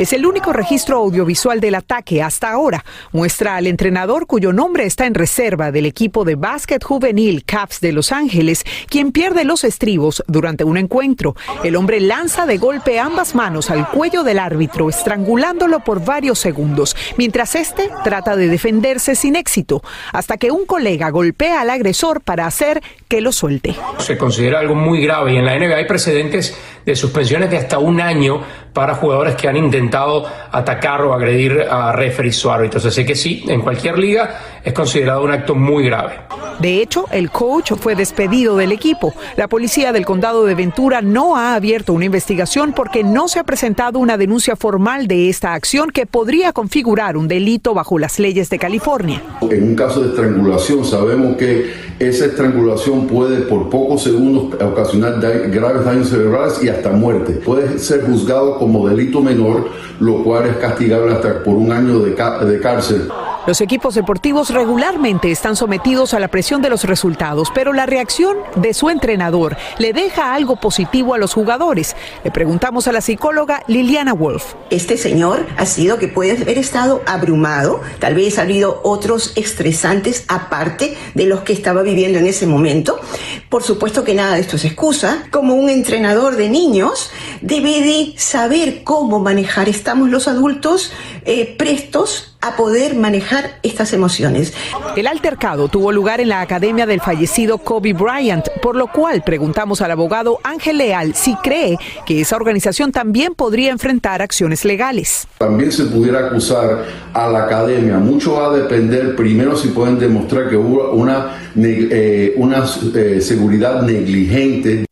Es el único registro audiovisual del ataque hasta ahora. Muestra al entrenador cuyo nombre está en reserva del equipo de básquet juvenil Caps de Los Ángeles, quien pierde los estribos durante un encuentro. El hombre lanza de golpe ambas manos al cuello del árbitro, estrangulándolo por varios segundos, mientras este trata de defenderse sin éxito, hasta que un colega golpea al agresor para hacer que lo suelte. Se considera algo muy grave y en la NBA hay precedentes de suspensiones de hasta un año para jugadores que han intentado atacar o agredir a referees o árbitros. Así que sí, en cualquier liga es considerado un acto muy grave. De hecho, el coach fue despedido del equipo. La policía del condado de Ventura no ha abierto una investigación porque no se ha presentado una denuncia formal de esta acción que podría configurar un delito bajo las leyes de California. En un caso de estrangulación sabemos que esa estrangulación puede por pocos segundos ocasionar da- graves daños cerebrales y hasta muerte. Puede ser juzgado como delito menor, lo cual es castigable hasta por un año de, cárcel. Los equipos deportivos regularmente están sometidos a la presión de los resultados, pero la reacción de su entrenador le deja algo positivo a los jugadores. Le preguntamos a la psicóloga Liliana Wolf. Este señor ha sido que puede haber estado abrumado, tal vez ha habido otros estresantes aparte de los que estaba viviendo en ese momento. Por supuesto que nada de esto es excusa. Como un entrenador de niños, debe de saber cómo manejar. Estamos los adultos eh, prestos a poder manejar estas emociones. El altercado tuvo lugar en la academia del fallecido Kobe Bryant, por lo cual preguntamos al abogado Ángel Leal si cree que esa organización también podría enfrentar acciones legales. También se pudiera acusar a la academia. Mucho va a depender primero si pueden demostrar que hubo una, eh, una eh, seguridad negligente.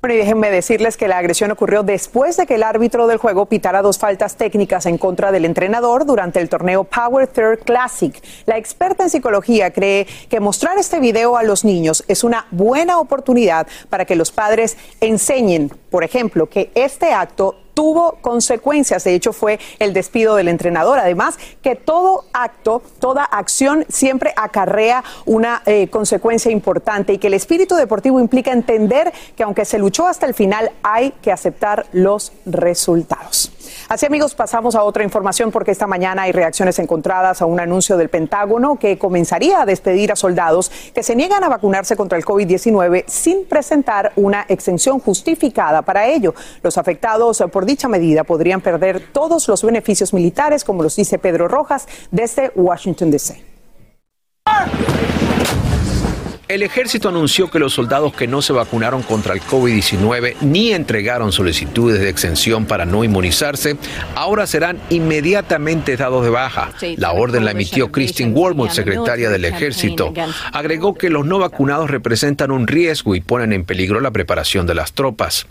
Bueno, y déjenme decirles que la agresión ocurrió después de que el árbitro del juego pitara dos faltas técnicas en contra del entrenador durante el torneo Power Third Classic. La experta en psicología cree que mostrar este video a los niños es una buena oportunidad para que los padres enseñen, por ejemplo, que este acto tuvo consecuencias. De hecho, fue el despido del entrenador. Además, que todo acto, toda acción siempre acarrea una eh, consecuencia importante y que el espíritu deportivo implica entender que aunque se luchó hasta el final, hay que aceptar los resultados. Así amigos, pasamos a otra información porque esta mañana hay reacciones encontradas a un anuncio del Pentágono que comenzaría a despedir a soldados que se niegan a vacunarse contra el COVID-19 sin presentar una exención justificada para ello. Los afectados por dicha medida podrían perder todos los beneficios militares, como los dice Pedro Rojas desde Washington, D.C. El ejército anunció que los soldados que no se vacunaron contra el COVID-19 ni entregaron solicitudes de exención para no inmunizarse, ahora serán inmediatamente dados de baja. La orden la emitió Christine Wormuth, secretaria del ejército. Agregó que los no vacunados representan un riesgo y ponen en peligro la preparación de las tropas.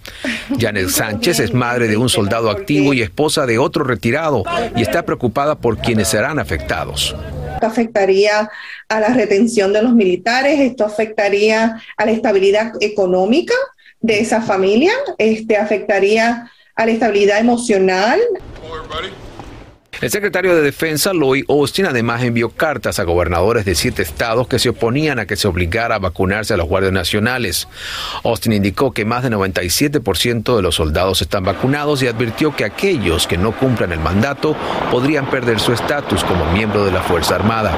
Janet Sánchez es madre de un soldado activo y esposa de otro retirado y está preocupada por quienes serán afectados. Esto afectaría a la retención de los militares, esto afectaría a la estabilidad económica de esa familia, este, afectaría a la estabilidad emocional. El secretario de Defensa, Lloyd Austin, además envió cartas a gobernadores de siete estados que se oponían a que se obligara a vacunarse a los guardias nacionales. Austin indicó que más del 97% de los soldados están vacunados y advirtió que aquellos que no cumplan el mandato podrían perder su estatus como miembro de la Fuerza Armada.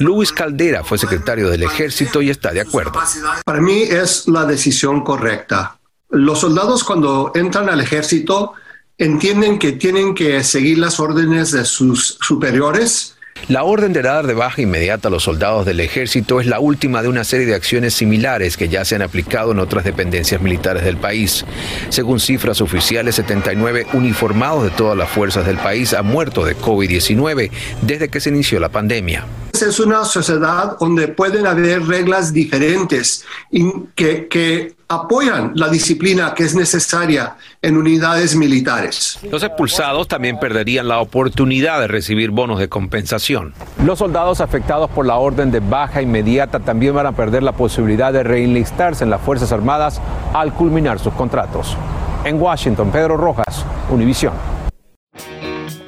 Luis Caldera fue secretario del Ejército y está de acuerdo. Para mí es la decisión correcta. Los soldados cuando entran al ejército entienden que tienen que seguir las órdenes de sus superiores. La orden de dar de baja inmediata a los soldados del ejército es la última de una serie de acciones similares que ya se han aplicado en otras dependencias militares del país. Según cifras oficiales, 79 uniformados de todas las fuerzas del país han muerto de COVID-19 desde que se inició la pandemia. Es una sociedad donde pueden haber reglas diferentes que, que apoyan la disciplina que es necesaria en unidades militares. Los expulsados también perderían la oportunidad de recibir bonos de compensación. Los soldados afectados por la orden de baja inmediata también van a perder la posibilidad de reenlistarse en las Fuerzas Armadas al culminar sus contratos. En Washington, Pedro Rojas, Univisión.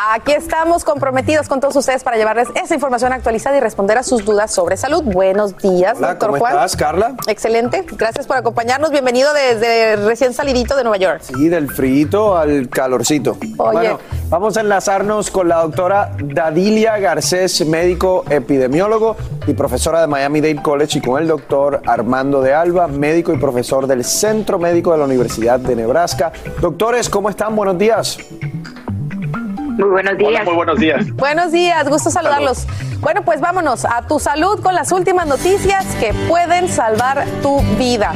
Aquí estamos comprometidos con todos ustedes para llevarles esa información actualizada y responder a sus dudas sobre salud. Buenos días, Hola, doctor ¿cómo Juan. estás, Carla? Excelente, gracias por acompañarnos. Bienvenido desde recién salidito de Nueva York. Sí, del frío al calorcito. Oye. Bueno, vamos a enlazarnos con la doctora Dadilia Garcés, médico epidemiólogo y profesora de Miami-Dade College, y con el doctor Armando de Alba, médico y profesor del Centro Médico de la Universidad de Nebraska. Doctores, ¿cómo están? Buenos días. Muy buenos días. muy buenos días. Buenos días, gusto saludarlos. Bueno, pues vámonos a tu salud con las últimas noticias que pueden salvar tu vida.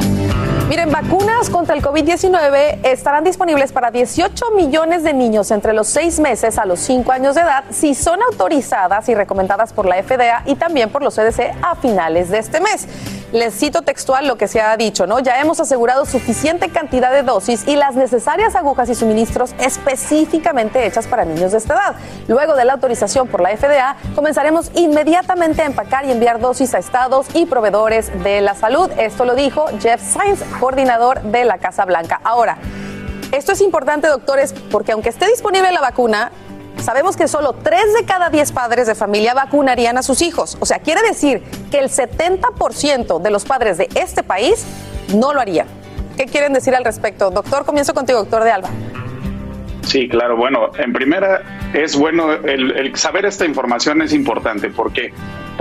Miren, vacunas contra el COVID-19 estarán disponibles para 18 millones de niños entre los 6 meses a los 5 años de edad si son autorizadas y recomendadas por la FDA y también por los CDC a finales de este mes. Les cito textual lo que se ha dicho, ¿no? Ya hemos asegurado suficiente cantidad de dosis y las necesarias agujas y suministros específicamente hechas para niños de esta edad. Luego de la autorización por la FDA, comenzaremos inmediatamente a empacar y enviar dosis a estados y proveedores de la salud. Esto lo dijo Jeff Sainz, coordinador de la Casa Blanca. Ahora, esto es importante, doctores, porque aunque esté disponible la vacuna, sabemos que solo 3 de cada 10 padres de familia vacunarían a sus hijos. O sea, quiere decir que el 70% de los padres de este país no lo harían. ¿Qué quieren decir al respecto? Doctor, comienzo contigo, doctor de Alba. Sí, claro. Bueno, en primera es bueno el, el saber esta información es importante. ¿Por qué?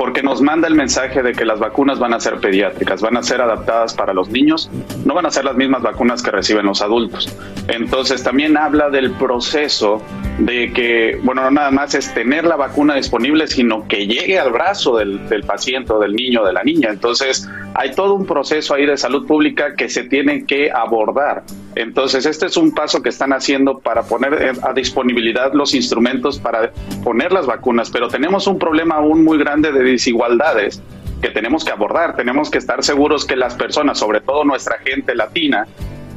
Porque nos manda el mensaje de que las vacunas van a ser pediátricas, van a ser adaptadas para los niños, no van a ser las mismas vacunas que reciben los adultos. Entonces también habla del proceso de que, bueno, no nada más es tener la vacuna disponible, sino que llegue al brazo del, del paciente o del niño de la niña. Entonces hay todo un proceso ahí de salud pública que se tiene que abordar. Entonces este es un paso que están haciendo para poner a disponibilidad los instrumentos para poner las vacunas, pero tenemos un problema aún muy grande de desigualdades que tenemos que abordar. Tenemos que estar seguros que las personas, sobre todo nuestra gente latina,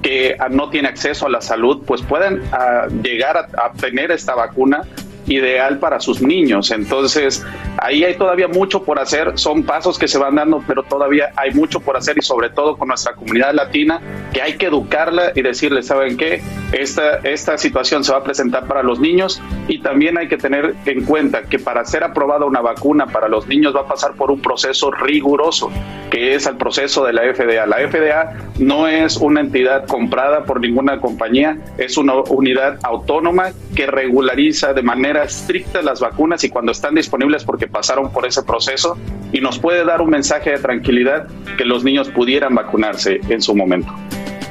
que no tiene acceso a la salud, pues puedan ah, llegar a, obtener esta vacuna ideal para sus niños. Entonces, ahí hay todavía mucho por hacer, son pasos que se van dando, pero todavía hay mucho por hacer y sobre todo con nuestra comunidad latina, que hay que educarla y decirle, ¿saben qué? Esta, esta situación se va a presentar para los niños y también hay que tener en cuenta que para ser aprobada una vacuna para los niños va a pasar por un proceso riguroso, que es el proceso de la FDA. La FDA no es una entidad comprada por ninguna compañía, es una unidad autónoma que regulariza de manera estricta las vacunas y cuando están disponibles porque pasaron por ese proceso y nos puede dar un mensaje de tranquilidad que los niños pudieran vacunarse en su momento.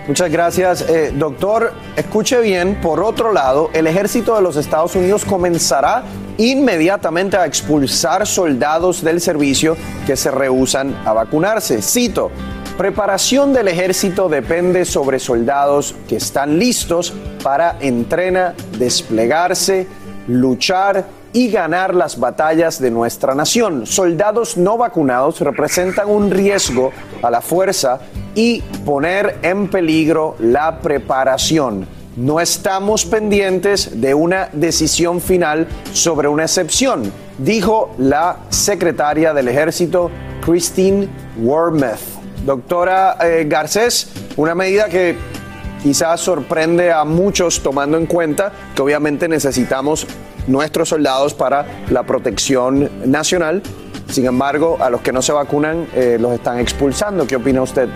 Muchas gracias. Eh, doctor, escuche bien, por otro lado, el ejército de los Estados Unidos comenzará inmediatamente a expulsar soldados del servicio que se rehusan a vacunarse. Cito, preparación del ejército depende sobre soldados que están listos para entrenar, desplegarse, luchar y ganar las batallas de nuestra nación. Soldados no vacunados representan un riesgo a la fuerza y poner en peligro la preparación. No estamos pendientes de una decisión final sobre una excepción, dijo la secretaria del ejército, Christine Wormuth. Doctora eh, Garcés, una medida que quizás sorprende a muchos tomando en cuenta que obviamente necesitamos nuestros soldados para la protección nacional. Sin embargo, a los que no se vacunan eh, los están expulsando. ¿Qué opina usted?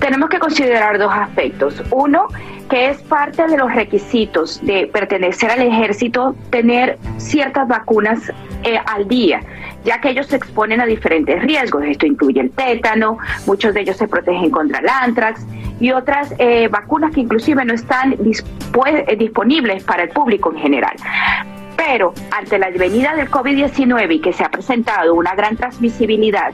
Tenemos que considerar dos aspectos. Uno, que es parte de los requisitos de pertenecer al ejército tener ciertas vacunas eh, al día, ya que ellos se exponen a diferentes riesgos. Esto incluye el tétano, muchos de ellos se protegen contra el antrax y otras eh, vacunas que inclusive no están eh, disponibles para el público en general. Pero ante la venida del COVID-19 y que se ha presentado una gran transmisibilidad,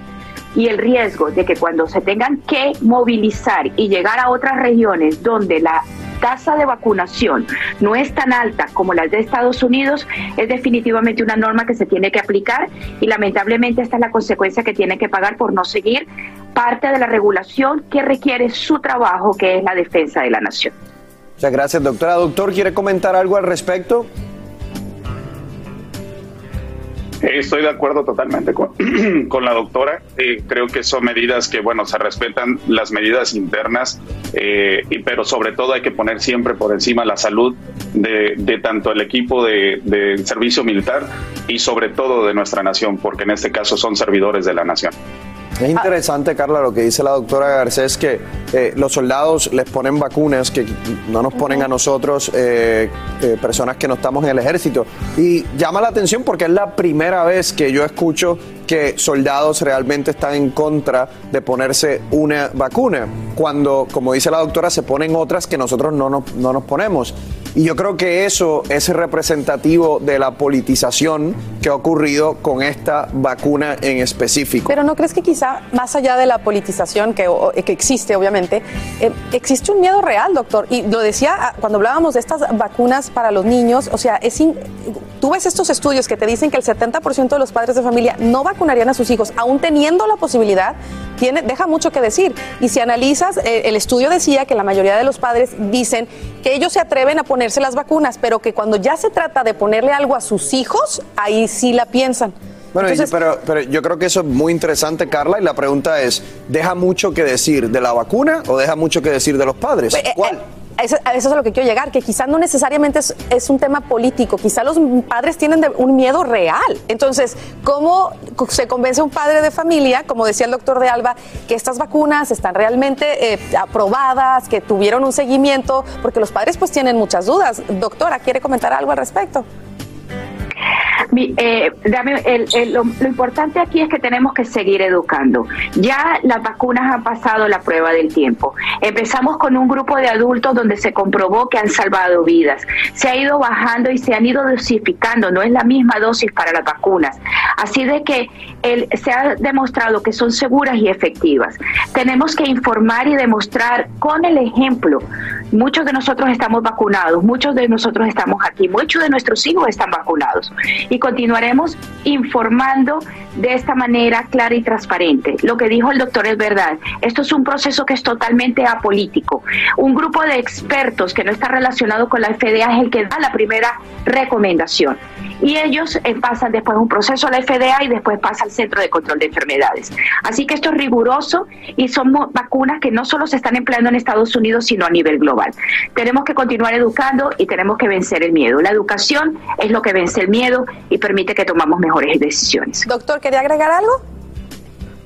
y el riesgo de que cuando se tengan que movilizar y llegar a otras regiones donde la tasa de vacunación no es tan alta como las de Estados Unidos, es definitivamente una norma que se tiene que aplicar y lamentablemente esta es la consecuencia que tienen que pagar por no seguir parte de la regulación que requiere su trabajo, que es la defensa de la nación. Muchas gracias, doctora. Doctor, ¿quiere comentar algo al respecto? Estoy de acuerdo totalmente con, con la doctora. Eh, creo que son medidas que, bueno, se respetan las medidas internas, eh, y, pero sobre todo hay que poner siempre por encima la salud de, tanto el equipo de, servicio militar y sobre todo de nuestra nación, porque en este caso son servidores de la nación. Es interesante, Carla, lo que dice la doctora Garcés, que eh, los soldados les ponen vacunas que no nos ponen a nosotros, eh, eh, personas que no estamos en el ejército. Y llama la atención porque es la primera vez que yo escucho que soldados realmente están en contra de ponerse una vacuna, cuando, como dice la doctora, se ponen otras que nosotros no nos, no nos ponemos. Y yo creo que eso es representativo de la politización que ha ocurrido con esta vacuna en específico. Pero ¿no crees que quizá más allá de la politización que, que existe, obviamente, eh, existe un miedo real, doctor? Y lo decía ah, cuando hablábamos de estas vacunas para los niños, o sea, es in- tú ves estos estudios que te dicen que el 70% de los padres de familia no vacunarían a sus hijos, aún teniendo la posibilidad, tiene, deja mucho que decir. Y si analizas, eh, el estudio decía que la mayoría de los padres dicen que ellos se atreven a ponerse las vacunas, pero que cuando ya se trata de ponerle algo a sus hijos, ahí sí la piensan. Bueno, Entonces- pero, pero yo creo que eso es muy interesante, Carla, y la pregunta es, ¿deja mucho que decir de la vacuna o deja mucho que decir de los padres? Eh, eh, a Eso, eso es a lo que quiero llegar, que quizás no necesariamente es, es un tema político, quizás los padres tienen de- un miedo real. Entonces, ¿cómo se convence un padre de familia, como decía el doctor de Alba, que estas vacunas están realmente eh, aprobadas, que tuvieron un seguimiento? Porque los padres pues tienen muchas dudas. Doctora, ¿quiere comentar algo al respecto? Eh, dame, lo importante aquí es que tenemos que seguir educando. Ya las vacunas han pasado la prueba del tiempo. Empezamos con un grupo de adultos donde se comprobó que han salvado vidas. Se ha ido bajando y se han ido dosificando. No es la misma dosis para las vacunas. Así de que el- se ha demostrado que son seguras y efectivas. Tenemos que informar y demostrar con el ejemplo. Muchos de nosotros estamos vacunados, muchos de nosotros estamos aquí, muchos de nuestros hijos están vacunados y continuaremos informando de esta manera clara y transparente. Lo que dijo el doctor es verdad. Esto es un proceso que es totalmente apolítico. Un grupo de expertos que no está relacionado con la FDA es el que da la primera recomendación. Y ellos eh, pasan después un proceso a la FDA y después pasa al Centro de Control de Enfermedades. Así que esto es riguroso y son vacunas que no solo se están empleando en Estados Unidos, sino a nivel global. Tenemos que continuar educando y tenemos que vencer el miedo. La educación es lo que vence el miedo y permite que tomamos mejores decisiones. Doctor, ¿quería agregar algo?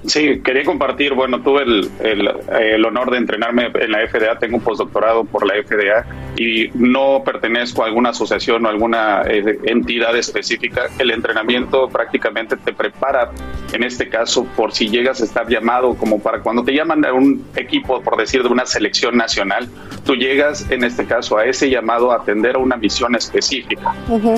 Sí, quería compartir, bueno, tuve el, el, el honor de entrenarme en la FDA, tengo un postdoctorado por la FDA y no pertenezco a alguna asociación o alguna eh, entidad específica. El entrenamiento prácticamente te prepara, en este caso, por si llegas a estar llamado, como para cuando te llaman a un equipo, por decir, de una selección nacional, tú llegas, en este caso, a ese llamado a atender a una misión específica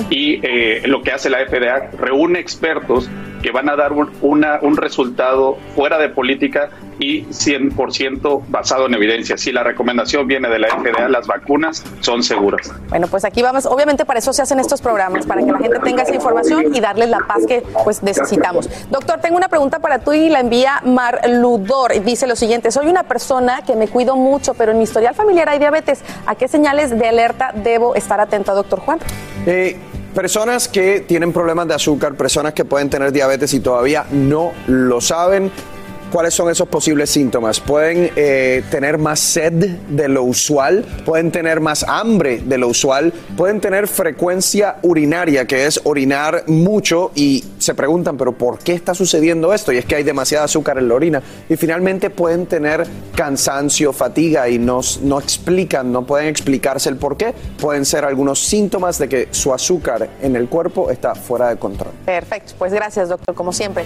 y eh, lo que hace la FDA reúne expertos que van a dar un, una- un resultado fuera de política y 100% basado en evidencia. Si la recomendación viene de la FDA, las vacunas son seguras. Bueno, pues aquí vamos. Obviamente para eso se hacen estos programas, para que la gente tenga esa información y darles la paz que pues necesitamos. Doctor, tengo una pregunta para tú y la envía Mar Ludor. Dice lo siguiente, soy una persona que me cuido mucho, pero en mi historial familiar hay diabetes. ¿A qué señales de alerta debo estar atenta, doctor Juan? Eh, personas que tienen problemas de azúcar, personas que pueden tener diabetes y todavía no lo saben. ¿Cuáles son esos posibles síntomas? Pueden eh, tener más sed de lo usual, pueden tener más hambre de lo usual, pueden tener frecuencia urinaria, que es orinar mucho y se preguntan, pero ¿por qué está sucediendo esto? Y es que hay demasiada azúcar en la orina. Y finalmente pueden tener cansancio, fatiga y no, no explican, no pueden explicarse el por qué. Pueden ser algunos síntomas de que su azúcar en el cuerpo está fuera de control. Perfecto, pues gracias, doctor, como siempre.